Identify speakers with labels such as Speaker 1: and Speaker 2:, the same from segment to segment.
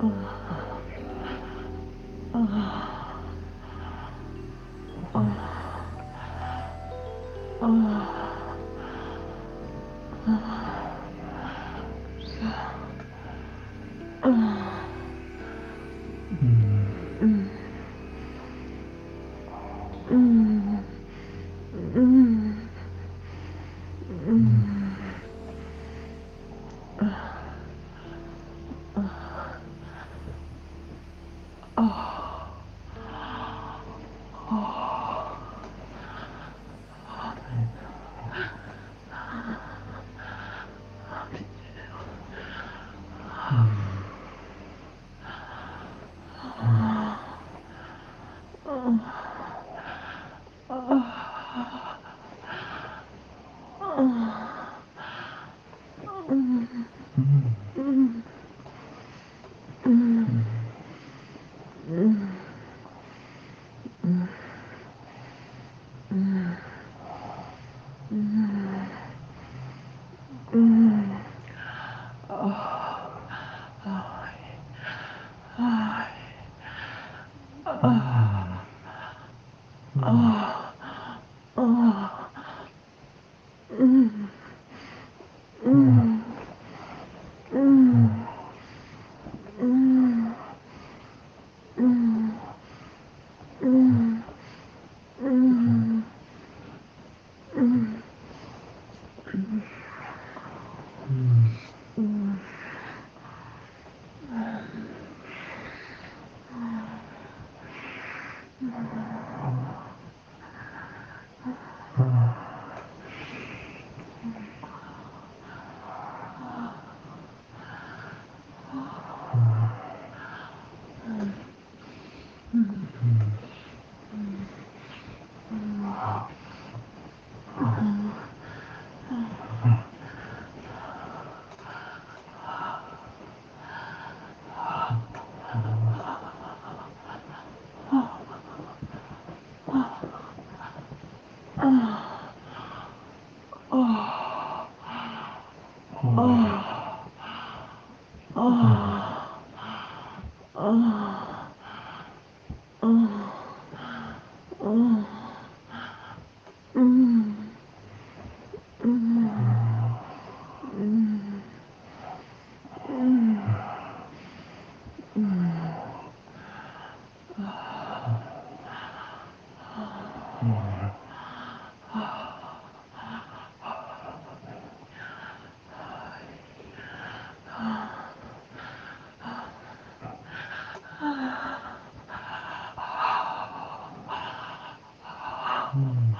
Speaker 1: Ugh. 啊啊！うん。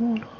Speaker 2: 嗯。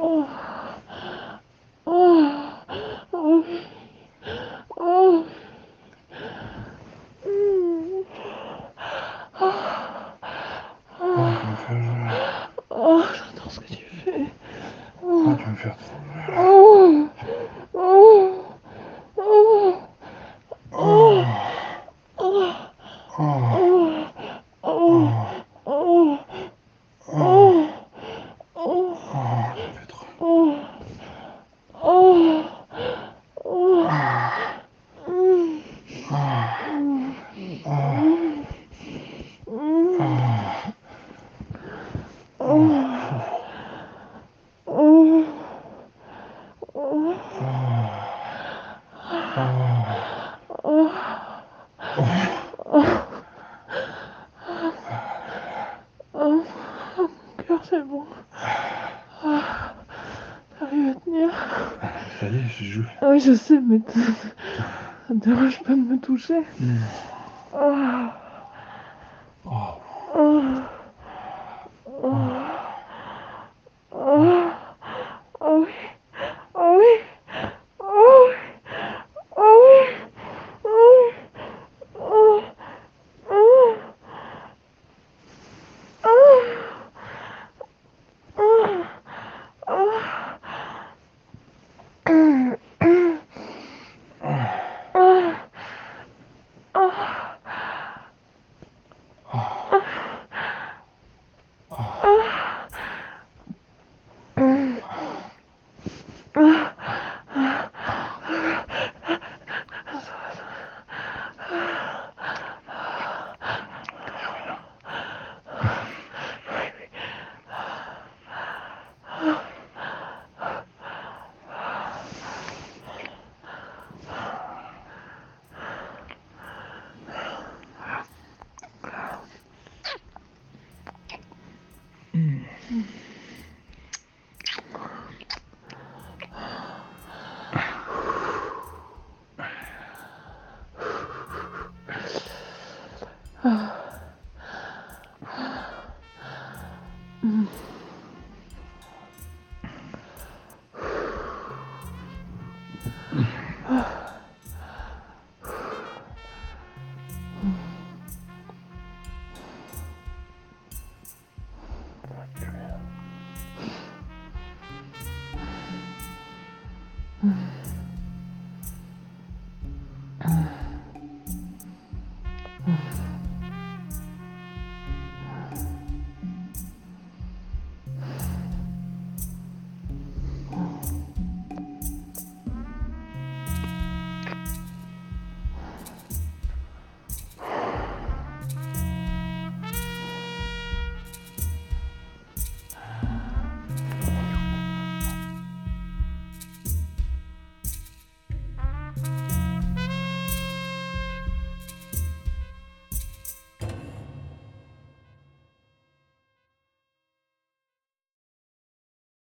Speaker 1: oh. bon. Ah, T'arrives à tenir
Speaker 2: Ça je joue.
Speaker 1: Ah oui, je sais, mais ça te dérange pas de me toucher.
Speaker 2: Hmm.
Speaker 1: Ah. Mm.